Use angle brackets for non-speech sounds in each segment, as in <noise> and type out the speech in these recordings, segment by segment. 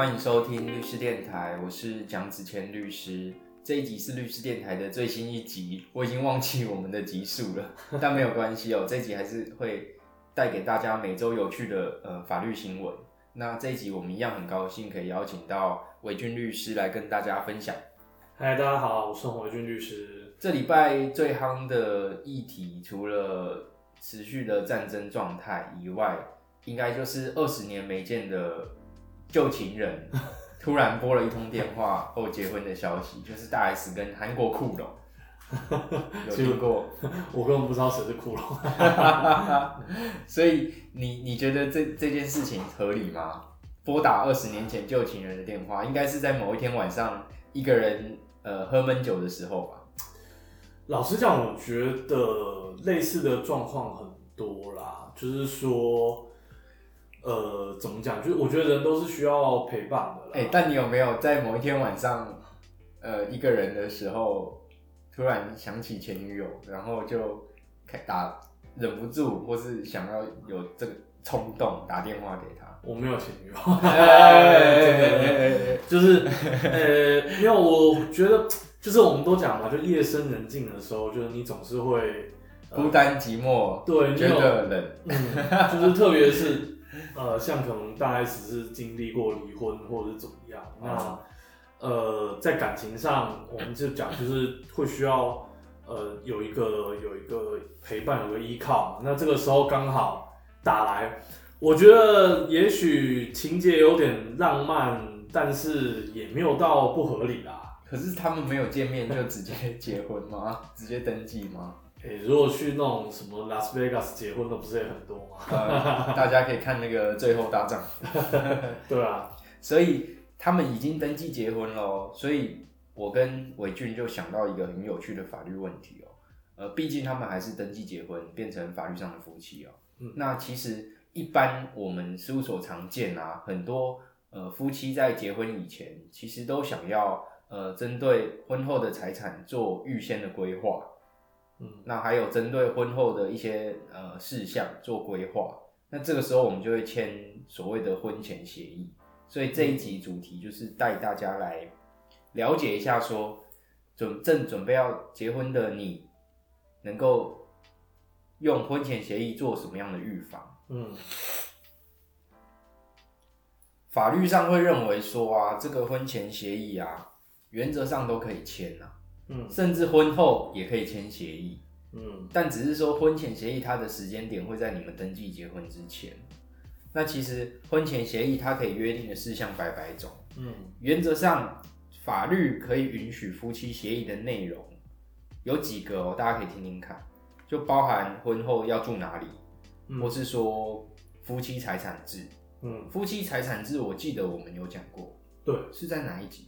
欢迎收听律师电台，我是蒋子谦律师。这一集是律师电台的最新一集，我已经忘记我们的集数了，<laughs> 但没有关系哦，这一集还是会带给大家每周有趣的呃法律新闻。那这一集我们一样很高兴可以邀请到韦俊律师来跟大家分享。嗨，大家好，我是韦俊律师。这礼拜最夯的议题，除了持续的战争状态以外，应该就是二十年没见的旧情人突然拨了一通电话 <laughs> 后结婚的消息，就是大 S 跟韩国酷龙。<laughs> 有听过？我根本不知道谁是酷龙。<laughs> 所以你你觉得这这件事情合理吗？拨打二十年前旧情人的电话，应该是在某一天晚上一个人呃喝闷酒的时候吧？老实讲，我觉得类似的状况很多啦，就是说，呃，怎么讲？就是我觉得人都是需要陪伴的。哎，但你有没有在某一天晚上，呃，一个人的时候，突然想起前女友，然后就开打，忍不住，或是想要有这个冲动打电话给他？我没有前女友，<laughs> 就是呃，没有。我觉得。就是我们都讲嘛，就夜深人静的时候，就是你总是会孤单寂寞，对，觉得冷，嗯，就是特别是呃，像可能大 S 是经历过离婚或者是怎么样，那呃，在感情上，我们就讲就是会需要呃有一个有一个陪伴，有个依靠嘛。那这个时候刚好打来，我觉得也许情节有点浪漫，但是也没有到不合理啦。可是他们没有见面就直接结婚吗？直接登记吗？诶，如果去那种什么拉斯维加斯结婚的，不是也很多吗？大家可以看那个《最后大丈夫》。<laughs> 对啊，所以他们已经登记结婚了。所以我跟伟俊就想到一个很有趣的法律问题哦。呃，毕竟他们还是登记结婚，变成法律上的夫妻哦。嗯。那其实一般我们事务所常见啊，很多呃夫妻在结婚以前，其实都想要。呃，针对婚后的财产做预先的规划，嗯，那还有针对婚后的一些呃事项做规划，那这个时候我们就会签所谓的婚前协议。所以这一集主题就是带大家来了解一下，说准正准备要结婚的你，能够用婚前协议做什么样的预防？嗯，法律上会认为说啊，这个婚前协议啊。原则上都可以签呐，嗯，甚至婚后也可以签协议，嗯，但只是说婚前协议它的时间点会在你们登记结婚之前。那其实婚前协议它可以约定的事项百百种，嗯，原则上法律可以允许夫妻协议的内容有几个哦，大家可以听听看，就包含婚后要住哪里，或是说夫妻财产制，嗯，夫妻财产制我记得我们有讲过，对，是在哪一集？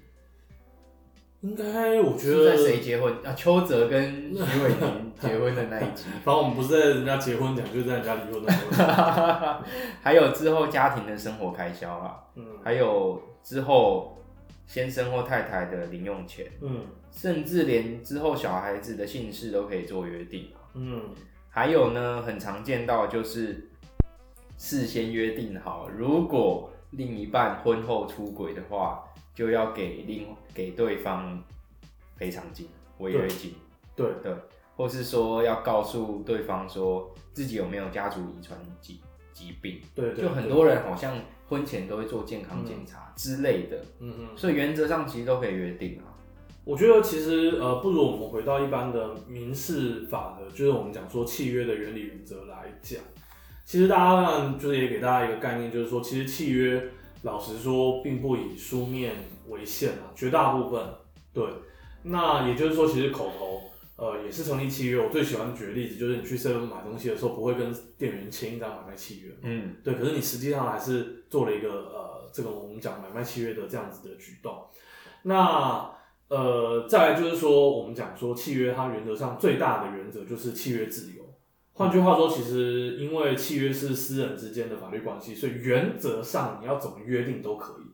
应该我觉得在谁结婚啊？邱泽跟徐伟宁结婚的那一集。<laughs> 反正我们不是在人家结婚讲，就是在人家离婚的时候。<laughs> 还有之后家庭的生活开销啊，嗯，还有之后先生或太太的零用钱，嗯，甚至连之后小孩子的姓氏都可以做约定嗯，还有呢，很常见到就是事先约定好，如果另一半婚后出轨的话。就要给另给对方赔偿金、违约金，对。对，或是说要告诉对方说自己有没有家族遗传疾疾病，对，就很多人好像婚前都会做健康检查之类的，嗯嗯，所以原则上其实都可以约定啊。我觉得其实呃，不如我们回到一般的民事法的，就是我们讲说契约的原理原则来讲，其实大家呢就是也给大家一个概念，就是说其实契约。老实说，并不以书面为限啊，绝大部分对。那也就是说，其实口头呃也是成立契约。我最喜欢举的例子就是，你去 seven 买东西的时候，不会跟店员签一张买卖契约，嗯，对。可是你实际上还是做了一个呃这个我们讲买卖契约的这样子的举动。那呃再来就是说，我们讲说契约它原则上最大的原则就是契约自由。换句话说，其实因为契约是私人之间的法律关系，所以原则上你要怎么约定都可以，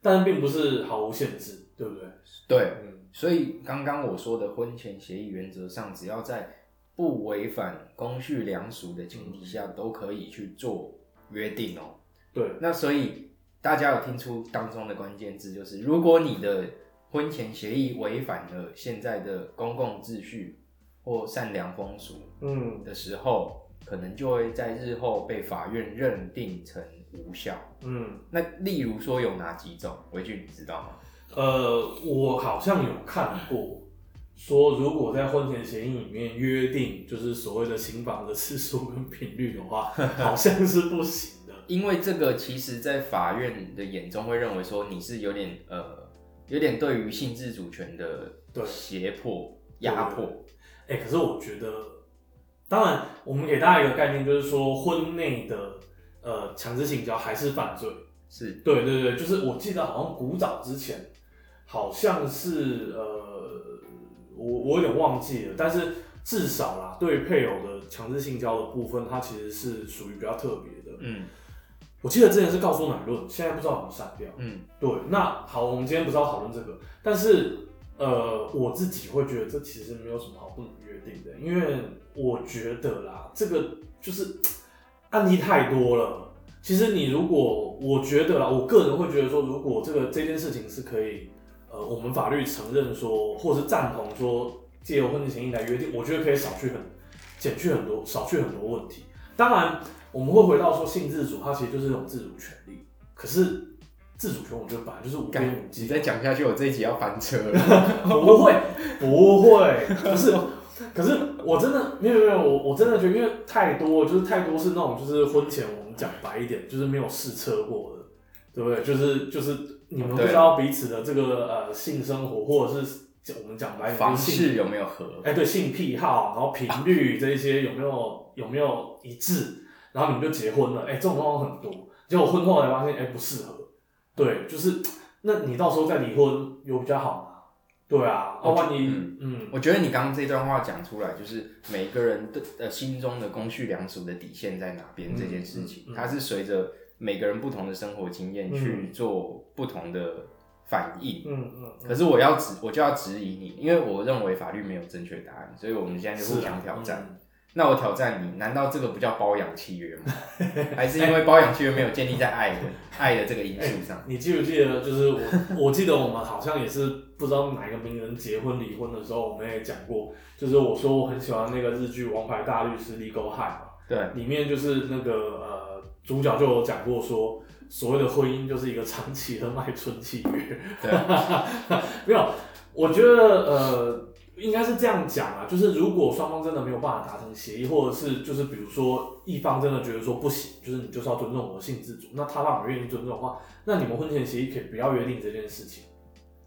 但并不是毫无限制，对不对？对，嗯。所以刚刚我说的婚前协议，原则上只要在不违反公序良俗的前提下，都可以去做约定哦。对。那所以。大家有听出当中的关键字，就是如果你的婚前协议违反了现在的公共秩序或善良风俗，嗯的时候，可能就会在日后被法院认定成无效。嗯，那例如说有哪几种？维俊你知道吗？呃，我好像有看过，说如果在婚前协议里面约定，就是所谓的行房的次数跟频率的话，<laughs> 好像是不行的。因为这个其实，在法院的眼中会认为说你是有点呃，有点对于性自主权的胁迫、压迫。哎，可是我觉得，当然，我们给大家一个概念，就是说婚内的呃强制性交还是犯罪。是对对对，就是我记得好像古早之前。好像是呃，我我有点忘记了，但是至少啦，对配偶的强制性交的部分，它其实是属于比较特别的。嗯，我记得之前是告诉乃论，现在不知道怎么删掉。嗯，对。那好，我们今天不是要讨论这个，但是呃，我自己会觉得这其实没有什么好不能约定的，因为我觉得啦，这个就是案例太多了。其实你如果我觉得啦，我个人会觉得说，如果这个这件事情是可以。呃，我们法律承认说，或是赞同说，借由婚前协议来约定，我觉得可以少去很、减去很多、少去很多问题。当然，我们会回到说，性自主它其实就是一种自主权利。可是，自主权我觉得本来就是无边无际。你再讲下去，我这一集要翻车了。<laughs> 不会，不会，不是。可是我真的没有没有，我我真的觉得，因为太多，就是太多是那种，就是婚前我们讲白一点，就是没有试车过的，对不对？就是就是。你们不知道彼此的这个呃性生活，或者是我们讲白点方式有没有合？哎，对，性癖好，然后频率 <laughs> 这一些有没有有没有一致？然后你们就结婚了，哎，这种状况很多。结果婚后才发现，哎，不适合。对，就是那你到时候再离婚有比较好吗？对啊，包括你，嗯，我觉得你刚刚这段话讲出来，就是每个人的呃心中的公序良俗的底线在哪边这件事情，它是随着。每个人不同的生活经验去做不同的反应，嗯嗯。可是我要质，我就要质疑你，因为我认为法律没有正确答案，所以我们现在就互相挑战。那我挑战你，难道这个不叫包养契约吗？<laughs> 还是因为包养契约没有建立在爱的爱的这个因素上？你记不记得，就是我我记得我们好像也是不知道哪一个名人结婚离婚的时候，我们也讲过，就是我说我很喜欢那个日剧《王牌大律师》Legal High 嘛，对，里面就是那个呃。主角就有讲过说，所谓的婚姻就是一个长期的卖春契约。对，<laughs> 没有，我觉得呃，应该是这样讲啊，就是如果双方真的没有办法达成协议，或者是就是比如说一方真的觉得说不行，就是你就是要尊重我的性自主，那他让我愿意尊重的话，那你们婚前协议可以不要约定这件事情。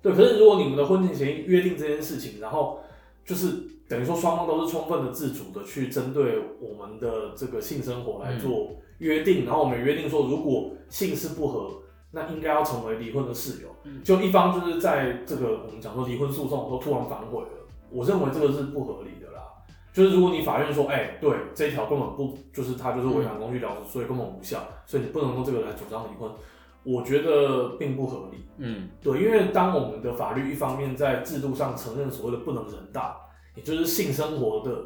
对，可是如果你们的婚前协议约定这件事情，然后就是等于说双方都是充分的自主的去针对我们的这个性生活来做。约定，然后我们约定说，如果性事不合，那应该要成为离婚的室友。就一方就是在这个我们讲说离婚诉讼的时候突然反悔了，我认为这个是不合理的啦。就是如果你法院说，哎，对，这一条根本不，就是他就是违反公序良俗，所以根本无效，所以你不能用这个来主张离婚，我觉得并不合理。嗯，对，因为当我们的法律一方面在制度上承认所谓的不能人大，也就是性生活的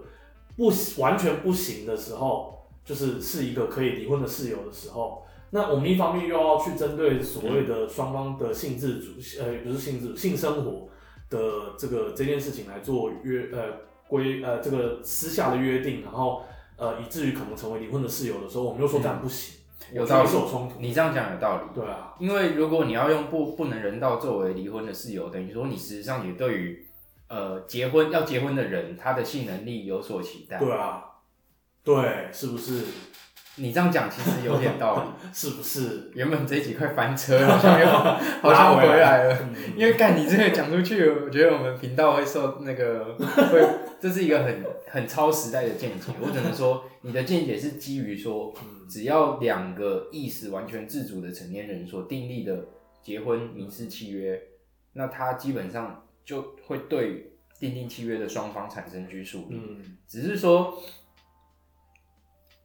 不完全不行的时候。就是是一个可以离婚的事由的时候，那我们一方面又要去针对所谓的双方的性自主，呃，不是性自主，性生活的这个这件事情来做约，呃，规，呃，这个私下的约定，然后，呃，以至于可能成为离婚的室友的时候，我们又说这样不行，有道理，有冲突。你这样讲有道理，对啊，因为如果你要用不不能人道作为离婚的室友，等于说你实际上也对于，呃，结婚要结婚的人他的性能力有所期待，对啊。对，是不是？你这样讲其实有点道理，<laughs> 是不是？原本这几块翻车，好像又 <laughs> 好像回来了。因为干你这个讲出去，我觉得我们频道会受那个会，这是一个很很超时代的见解。我只能说，你的见解是基于说，只要两个意识完全自主的成年人所订立的结婚民事契约，那他基本上就会对订定契约的双方产生拘束力。嗯，只是说。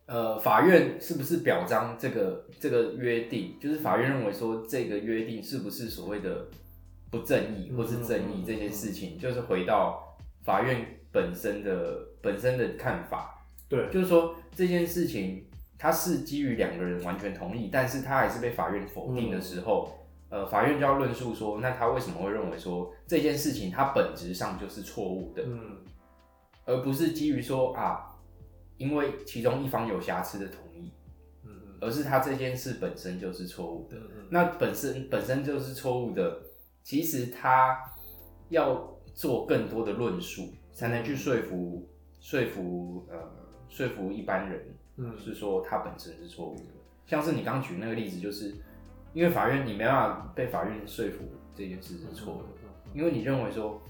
呃，法院是不是表彰这个这个约定？就是法院认为说这个约定是不是所谓的不正义或是正义这件事情，就是回到法院本身的本身的看法。对，就是说这件事情它是基于两个人完全同意，但是他还是被法院否定的时候，呃，法院就要论述说，那他为什么会认为说这件事情它本质上就是错误的，嗯而不是基于说啊，因为其中一方有瑕疵的同意，嗯嗯而是他这件事本身就是错误的。嗯嗯那本身本身就是错误的，其实他要做更多的论述，才能去说服说服呃说服一般人，嗯是说他本身是错误的。像是你刚举那个例子，就是因为法院你没办法被法院说服这件事是错的，因为你认为说，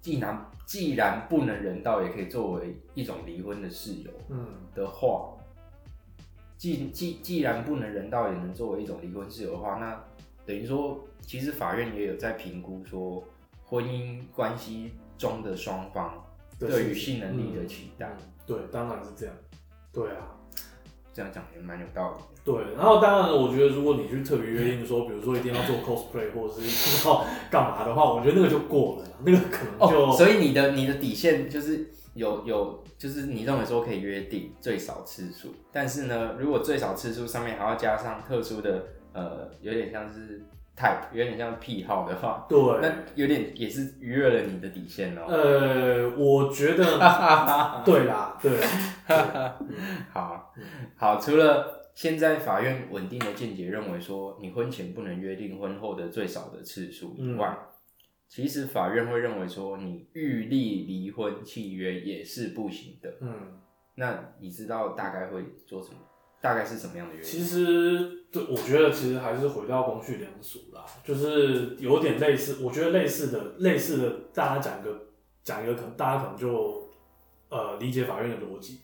既然既然不能人道，也可以作为一种离婚的事由嗯。的话，既既既然不能人道，也能作为一种离婚事由的话，那等于说，其实法院也有在评估说，婚姻关系中的双方对于性能力的期待，嗯对，当然是这样，对啊。这样讲也蛮有道理的。对，然后当然，我觉得如果你去特别约定说，比如说一定要做 cosplay 或者是要干嘛的话，我觉得那个就过了，那个可能就、哦，所以你的你的底线就是有有，就是你认为说可以约定最少次数，但是呢，如果最少次数上面还要加上特殊的呃，有点像是 type，有点像癖好的话，对。那有点也是逾越了你的底线哦。呃，我觉得 <laughs> 对啦，对啦，<laughs> 好好，除了现在法院稳定的见解认为说你婚前不能约定婚后的最少的次数以外，其实法院会认为说你预立离婚契约也是不行的。嗯，那你知道大概会做什么？大概是什么样的原因其？实对，我觉得其实还是回到公序良俗啦，就是有点类似，我觉得类似的类似的，大家讲一个讲一个可能大家可能就呃理解法院的逻辑，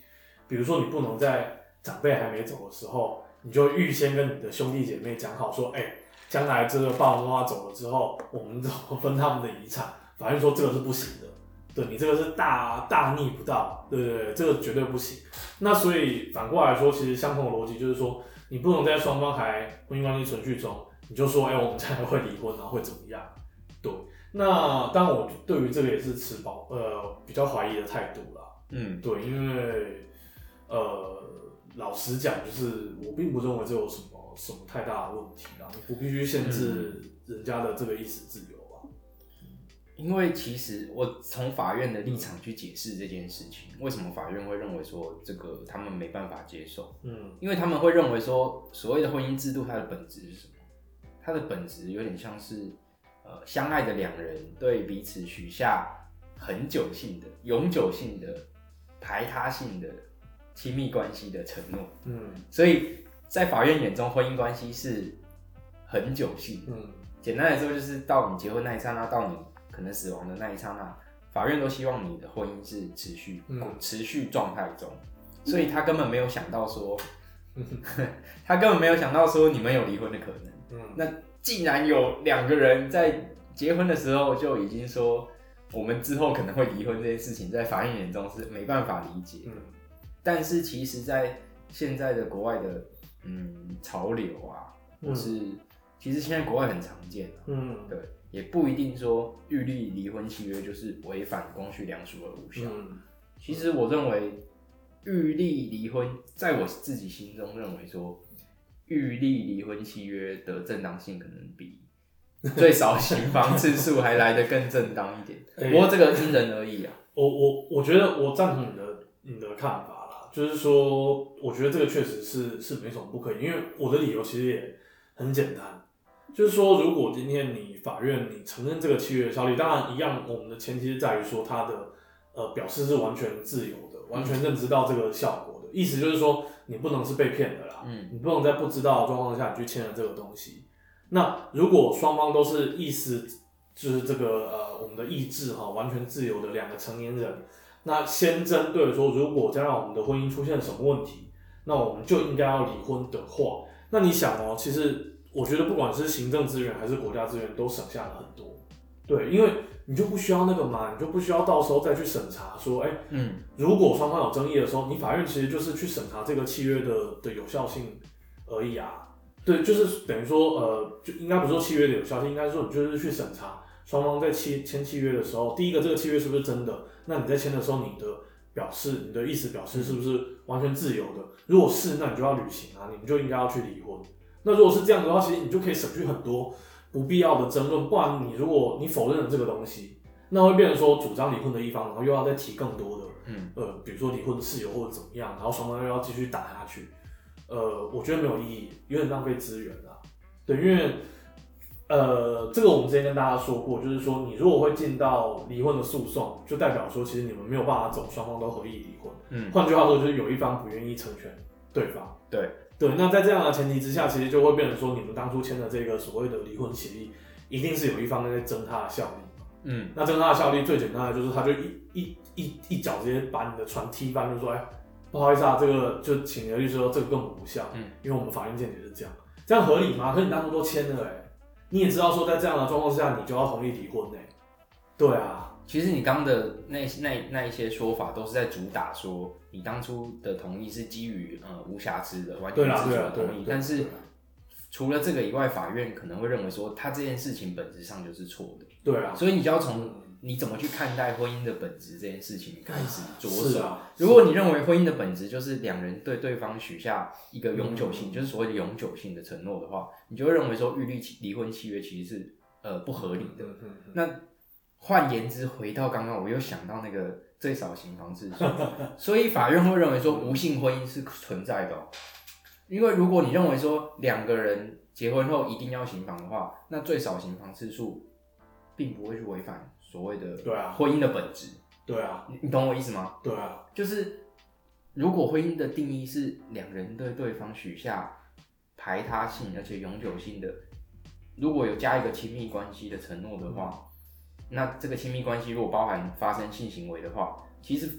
比如说你不能在长辈还没走的时候，你就预先跟你的兄弟姐妹讲好说，哎、将来这个爸爸妈妈走了之后，我们怎么分他们的遗产？法院说这个是不行的，对你这个是大大逆不道，对对对，这个绝对不行。那所以反过来说，其实相同的逻辑就是说，你不能在双方还婚姻关系存续中，你就说，哎、我们将来会离婚，然后会怎么样？对，那当然我对于这个也是持保呃比较怀疑的态度啦。嗯，对，因为呃，老实讲，就是我并不认为这有什么什么太大的问题啦，你不必须限制人家的这个意识自由啊。因为其实我从法院的立场去解释这件事情，为什么法院会认为说这个他们没办法接受？嗯因为他们会认为说，所谓的婚姻制度它的本质是什么？它的本质有点像是呃相爱的两人对彼此许下很久性的、永久性的、排他性的亲密关系的承诺。嗯所以在法院眼中，婚姻关系是很久性。嗯简单来说，就是到你结婚那一刹那，到你可能死亡的那一刹那，法院都希望你的婚姻是持续、嗯。持续状态中，所以他根本没有想到说，<laughs> 他根本没有想到说你们有离婚的可能。嗯。那既然有两个人在结婚的时候就已经说，我们之后可能会离婚这件事情，在法院眼中是没办法理解。嗯。但是其实，在现在的国外的嗯潮流啊，或嗯。是其实现在国外很常见啊，嗯。对，也不一定说预立离婚契约就是违反公序良俗而无效。嗯其实我认为预立离婚，在我自己心中认为说，预立离婚契约的正当性可能比 <laughs> 最少刑房次数还来得更正当一点。哎不过这个因人而异啊。我我我觉得我赞同你的你的看法啦，就是说，我觉得这个确实是是没什么不可以，因为我的理由其实也很简单，就是说，如果今天你法院你承认这个契约效力，当然一样，我们的前提是在于说它的呃表示是完全自由的，完全认知到这个效果的，意思就是说你不能是被骗的啦，嗯你不能在不知道的状况下你去签了这个东西。那如果双方都是意思就是这个呃我们的意志哈完全自由的两个成年人，那先针对说，如果将来我们的婚姻出现什么问题，那我们就应该要离婚的话，那你想哦，其实我觉得不管是行政资源还是国家资源都省下了很多，对，因为你就不需要那个嘛，你就不需要到时候再去审查说，哎、嗯如果双方有争议的时候，你法院其实就是去审查这个契约的的有效性而已啊。对，就是等于说，呃，就应该不是说契约的有效性，应该说你就是去审查双方在签签契约的时候，第一个这个契约是不是真的？那你在签的时候，你的表示，你的意思表示是不是完全自由的？如果是，那你就要履行啊，你们就应该要去离婚。那如果是这样的话，其实你就可以省去很多不必要的争论。不然你如果你否认了这个东西，那会变成说主张离婚的一方，然后又要再提更多的，嗯，呃，比如说离婚的事由或者怎么样，然后双方又要继续打下去，呃，我觉得没有意义，有点浪费资源啊。对，因为。呃，这个我们之前跟大家说过，就是说你如果会进到离婚的诉讼，就代表说其实你们没有办法走双方都合意离婚。嗯，换句话说就是有一方不愿意成全对方。对对，那在这样的前提之下，其实就会变成说你们当初签的这个所谓的离婚协议，一定是有一方在争他的效力。嗯，那争他的效力最简单的就是他就一一一一脚直接把你的船踢翻，就说哎，不好意思啊，这个就请你的律师说这个根本无效。嗯，因为我们法院见解是这样，这样合理吗？可是你当初都签了哎。你也知道说，在这样的状况之下，你就要同意离婚呢？对啊，其实你刚的那那那一些说法，都是在主打说，你当初的同意是基于呃无瑕疵的，完全自主的同意。但是除了这个以外，法院可能会认为说，他这件事情本质上就是错的。对啊，所以你就要从。你怎么去看待婚姻的本质这件事情开始着手？如果你认为婚姻的本质就是两人对对方许下一个永久性，就是所谓的永久性的承诺的话，你就会认为说，预立离婚契约其实是呃不合理的。那换言之，回到刚刚，我又想到那个最少刑房次数，所以法院会认为说，无性婚姻是存在的。因为如果你认为说两个人结婚后一定要行房的话，那最少行房次数并不会去违反。所谓的对啊，婚姻的本质，对啊，你懂我意思吗？对啊，就是如果婚姻的定义是两人对对方许下排他性而且永久性的，如果有加一个亲密关系的承诺的话，那这个亲密关系如果包含发生性行为的话，其实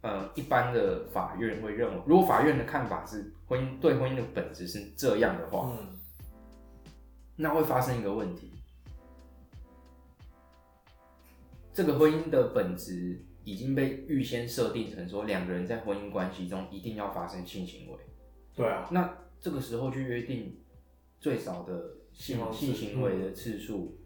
呃一般的法院会认为，如果法院的看法是婚姻对婚姻的本质是这样的话，嗯，那会发生一个问题。这个婚姻的本质已经被预先设定成说，两个人在婚姻关系中一定要发生性行为。对啊，那这个时候去约定最少的性性行为的次数，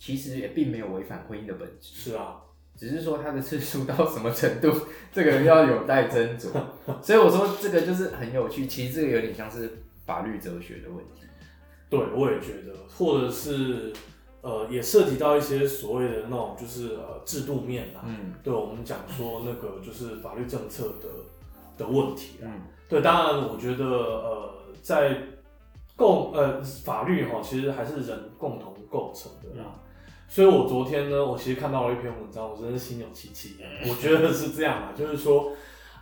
其实也并没有违反婚姻的本质。是啊，只是说它的次数到什么程度，这个要有待斟酌。所以我说这个就是很有趣，其实这个有点像是法律哲学的问题。对，我也觉得，或者是。呃，也涉及到一些所谓的那种，就是呃制度面啊，嗯，对我们讲说那个就是法律政策的的问题啊，嗯，对，当然我觉得呃在共呃法律哈，其实还是人共同构成的啦，所以我昨天呢，我其实看到了一篇文章，我真的是心有戚戚，我觉得是这样啊，<laughs> 就是说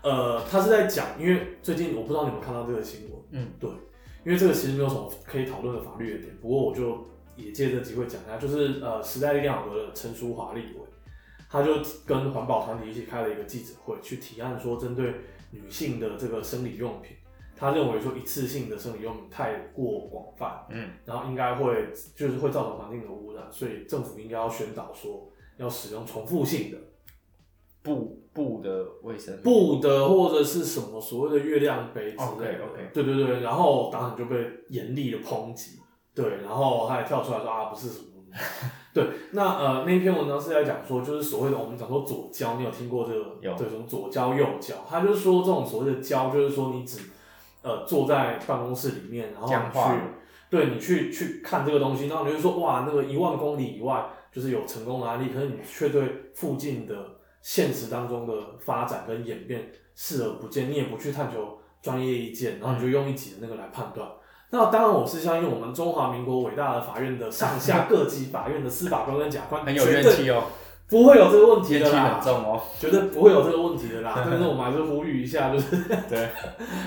呃他是在讲，因为最近我不知道你们看到这个新闻，嗯，对，因为这个其实没有什么可以讨论的法律的点，不过我就。也借这机会讲一下，就是呃时代力量的陈淑华立委，他就跟环保团体一起开了一个记者会，去提案说，针对女性的这个生理用品，他认为说一次性的生理用品太过广泛，嗯，然后应该会就是会造成环境的污染，所以政府应该要宣导说要使用重复性的布布的卫生布的或者是什么所谓的月亮杯之类的，OK，对对对，然后当然就被严厉的抨击。对，然后他还跳出来说啊，不是什么，对，那呃那篇文章是在讲说，就是所谓的我们讲说左交，你有听过这个？有，对，什么左交右交？他就是说这种所谓的交，就是说你只呃坐在办公室里面，然后去，对你去去看这个东西，然后你就说哇，那个一万公里以外就是有成功的案例，可是你却对附近的现实当中的发展跟演变视而不见，你也不去探求专业意见，然后你就用一己的那个来判断。那当然，我是相信我们中华民国伟大的法院的上下各级法院的司法官跟检察官很有怨气哦，不会有这个问题的啦，很重哦，绝对不会有这个问题的啦。<laughs> 但是我们还是呼吁一下，就是对，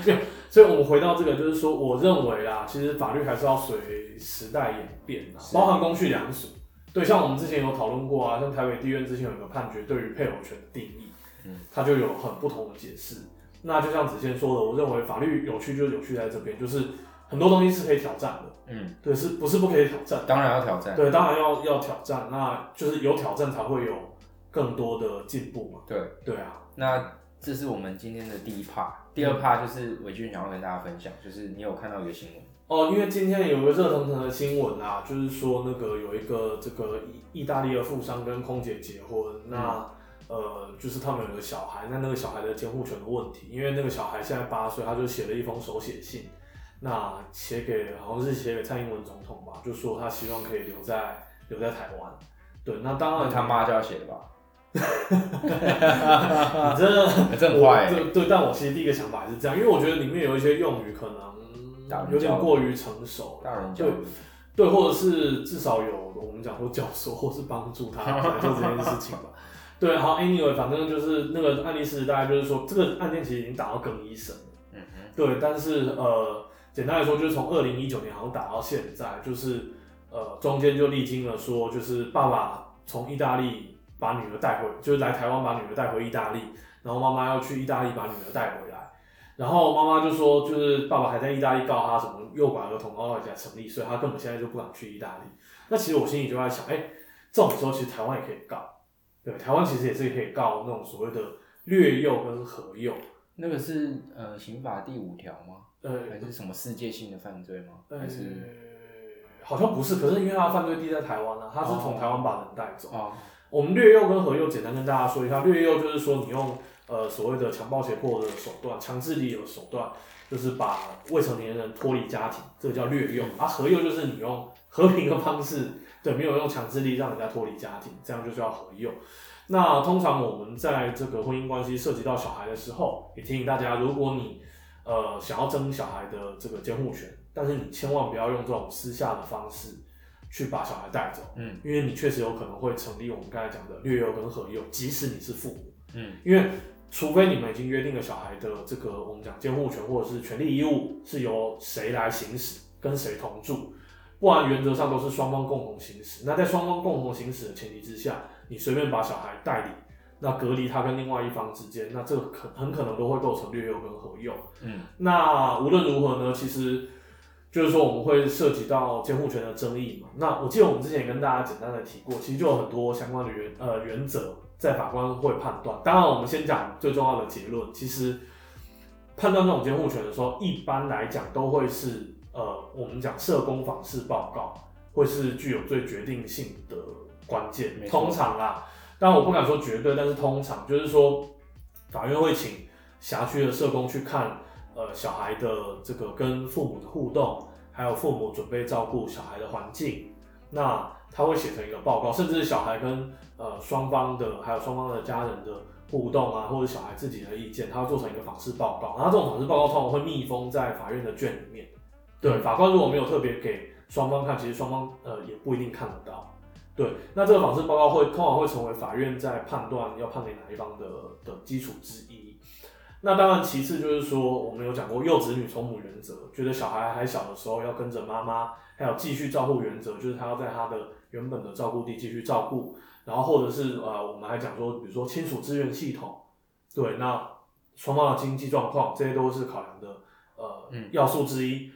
<laughs> 所以，我们回到这个，就是说，我认为啦，其实法律还是要随时代演变的，包含公序良俗。对，像我们之前有讨论过啊，像台北地院之前有一个判决，对于配偶权的定义，嗯，它就有很不同的解释。那就像子谦说的，我认为法律有趣就有趣在这边，就是。很多东西是可以挑战的，嗯，对，是不是不可以挑战？当然要挑战，对，当然要要挑战，那就是有挑战才会有更多的进步嘛。对，对啊。那这是我们今天的第一 part，第二 part 就是伟俊想要跟大家分享，就是你有看到一个新闻哦，因为今天有个热腾腾的新闻啊，就是说那个有一个这个意意大利的富商跟空姐结婚，那。呃，就是他们有个小孩，那那个小孩的监护权的问题，因为那个小孩现在八岁，他就写了一封手写信，那写给好像是写给蔡英文总统吧，就说他希望可以留在留在台湾。对，那当然他妈就要写的吧？你真的真坏。对对，但我其实第一个想法还是这样，因为我觉得里面有一些用语可能有点过于成熟，大人对对，或者是至少有我们讲说教唆或是帮助他来做这件事情吧。<laughs> 对，好，anyway，反正就是那个案例事实大概就是说，这个案件其实已经打到更一审了。嗯哼。对，但是呃，简单来说，就是从二零一九年好像打到现在，就是呃中间就历经了说，就是爸爸从意大利把女儿带回，就是来台湾把女儿带回意大利，然后妈妈要去意大利把女儿带回来，然后妈妈就说，就是爸爸还在意大利告他什么诱拐儿童，然后才成立，所以他根本现在就不敢去意大利。那其实我心里就在想，哎，这种时候其实台湾也可以告。对，台湾其实也是可以告那种所谓的掠诱跟合诱，那个是呃刑法第五条吗？呃，还是什么世界性的犯罪吗？还是好像不是，可是因为他犯罪地在台湾啊，他是从台湾把人带走。啊，我们略诱跟合诱简单跟大家说一下，略诱就是说你用呃所谓的强暴胁迫的手段、强制力的手段，就是把未成年人脱离家庭，这个叫略诱。啊，合诱就是你用和平的方式。对，没有用强制力让人家脱离家庭，这样就叫合诱。那通常我们在这个婚姻关系涉及到小孩的时候，也提醒大家，如果你呃想要争小孩的这个监护权，但是你千万不要用这种私下的方式去把小孩带走，嗯，因为你确实有可能会成立我们刚才讲的掠幼跟合幼，即使你是父母，嗯，因为除非你们已经约定了小孩的这个我们讲监护权或者是权利义务是由谁来行使，跟谁同住。不然原则上都是双方共同行使。那在双方共同行使的前提之下，你随便把小孩带离，那隔离他跟另外一方之间，那这个可很可能都会构成掠用跟合用。嗯，那无论如何呢，其实就是说我们会涉及到监护权的争议嘛。那我记得我们之前也跟大家简单的提过，其实就有很多相关的原呃原则在法官会判断。当然，我们先讲最重要的结论，其实判断这种监护权的时候，一般来讲都会是。呃，我们讲社工访视报告会是具有最决定性的关键。通常啦，但我不敢说绝对，但是通常就是说，法院会请辖区的社工去看，呃，小孩的这个跟父母的互动，还有父母准备照顾小孩的环境，那他会写成一个报告，甚至是小孩跟呃双方的，还有双方的家人的互动啊，或者小孩自己的意见，他会做成一个访视报告，然后这种访视报告通常会密封在法院的卷里面。对，法官如果没有特别给双方看，其实双方呃也不一定看得到。对，那这个访视报告会通常会成为法院在判断要判给哪一方的的基础之一。那当然，其次就是说，我们有讲过幼子女从母原则，觉得小孩还小的时候要跟着妈妈，还有继续照顾原则，就是他要在他的原本的照顾地继续照顾。然后或者是呃，我们还讲说，比如说亲属资源系统，对，那双方的经济状况，这些都是考量的呃要素之一。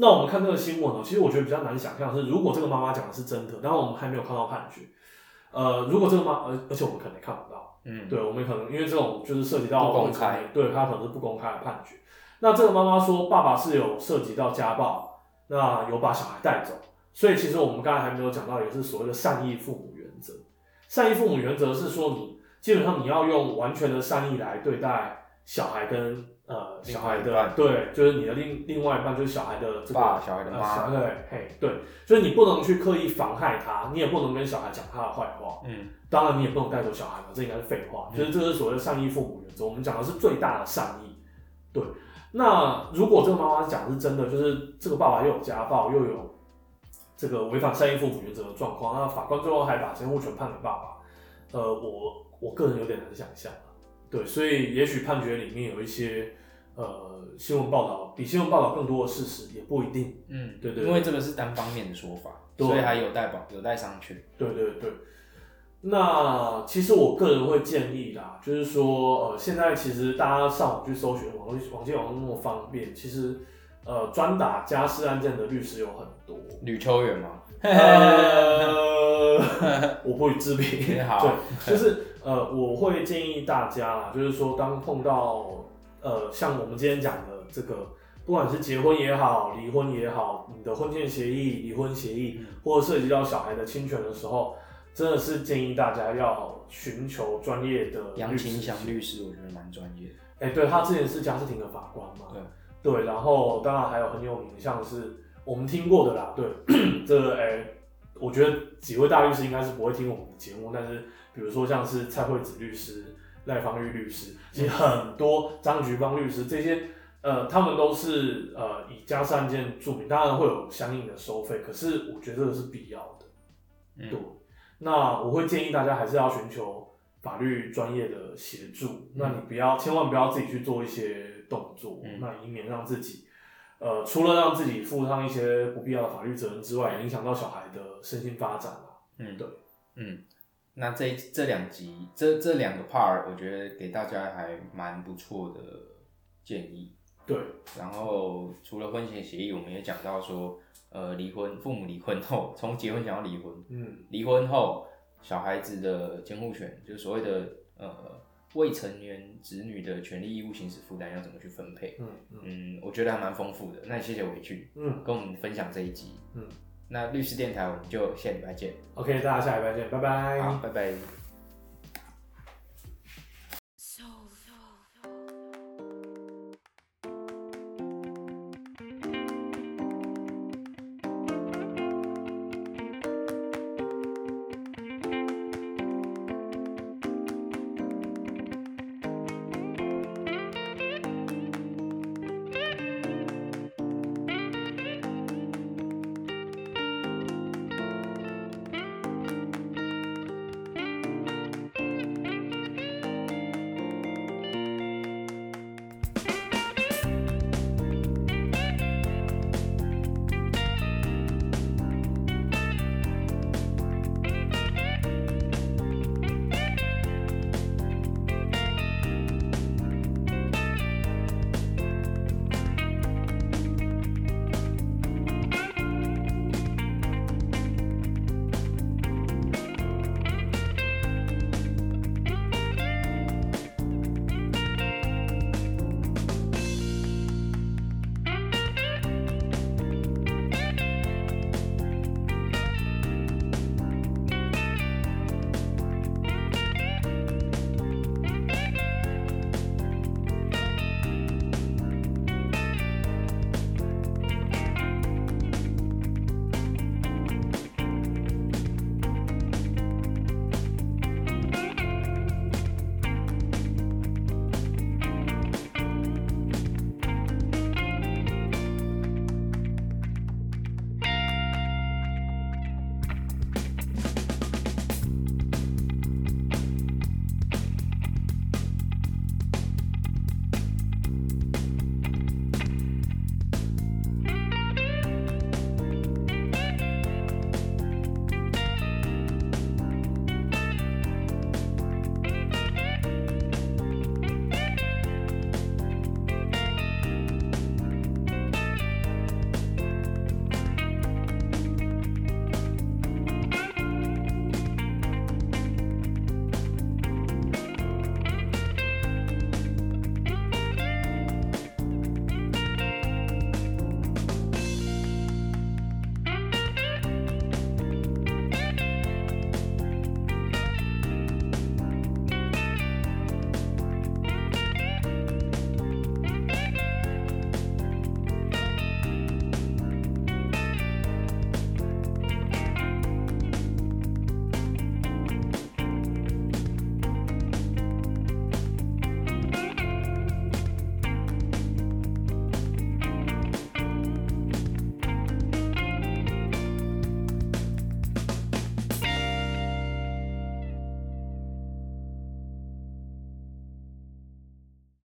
那我们看这个新闻呢，其实我觉得比较难想象是，如果这个妈妈讲的是真的，然后我们还没有看到判决，呃，如果这个妈，而而且我们可能也看不到，嗯，对，我们可能因为这种就是涉及到不公开，对，他可能是不公开的判决。那这个妈妈说，爸爸是有涉及到家暴，那有把小孩带走，所以其实我们刚才还没有讲到，也是所谓的善意父母原则。善意父母原则是说，你基本上你要用完全的善意来对待小孩跟。呃，小孩的对，就是你的另另外一半，就是小孩的这个小孩的妈，对，嘿，对，所以你不能去刻意妨害他，你也不能跟小孩讲他的坏话，嗯，当然你也不能带走小孩嘛，这应该是废话，就是这是所谓的善意父母原则，我们讲的是最大的善意，对。那如果这个妈妈讲的是真的，就是这个爸爸又有家暴，又有这个违反善意父母原则的状况，那法官最后还把监护权判给爸爸，呃，我我个人有点难想象。对，所以也许判决里面有一些呃新闻报道，比新闻报道更多的事实也不一定。嗯，对对，因为这个是单方面的说法，所以还有待保有待商榷。对对对，那其实我个人会建议啦，就是说呃，现在其实大家上网去搜寻网络网际网络那么方便，其实呃专打家事案件的律师有很多。吕秋远吗？<laughs> 呃，<laughs> 我不予置评。好，对，就是。呃，我会建议大家啦，就是说，当碰到呃，像我们今天讲的这个，不管是结婚也好，离婚也好，你的婚前协议、离婚协议，或者涉及到小孩的侵权的时候，真的是建议大家要寻求专业的杨律师琴祥律师，我觉得蛮专业的。哎、对他之前是家事庭的法官嘛，对对，然后当然还有很有名，像是我们听过的啦，对，<clears throat> 这个哎、我觉得几位大律师应该是不会听我们的节目，但是比如说像是蔡惠子律师、赖芳玉律师，其实很多张菊芳律师这些，呃，他们都是呃以家事案件著名，当然会有相应的收费，可是我觉得这个是必要的。嗯对，那我会建议大家还是要寻求法律专业的协助。那你不要，千万不要自己去做一些动作，嗯那以免让自己，呃，除了让自己负上一些不必要的法律责任之外，也影响到小孩的身心发展啊。嗯，对，嗯，那这这两集这这两个 part，我觉得给大家还蛮不错的建议。对，然后除了婚前协议，我们也讲到说，呃，离婚，父母离婚后，从结婚讲到离婚，嗯，离婚后小孩子的监护权，就是所谓的呃未成年子女的权利义务行使负担要怎么去分配。嗯嗯嗯，我觉得还蛮丰富的。那也谢谢伟俊嗯跟我们分享这一集。嗯那律师电台我们就下礼拜见。，OK，大家下礼拜见，拜拜。好，拜拜。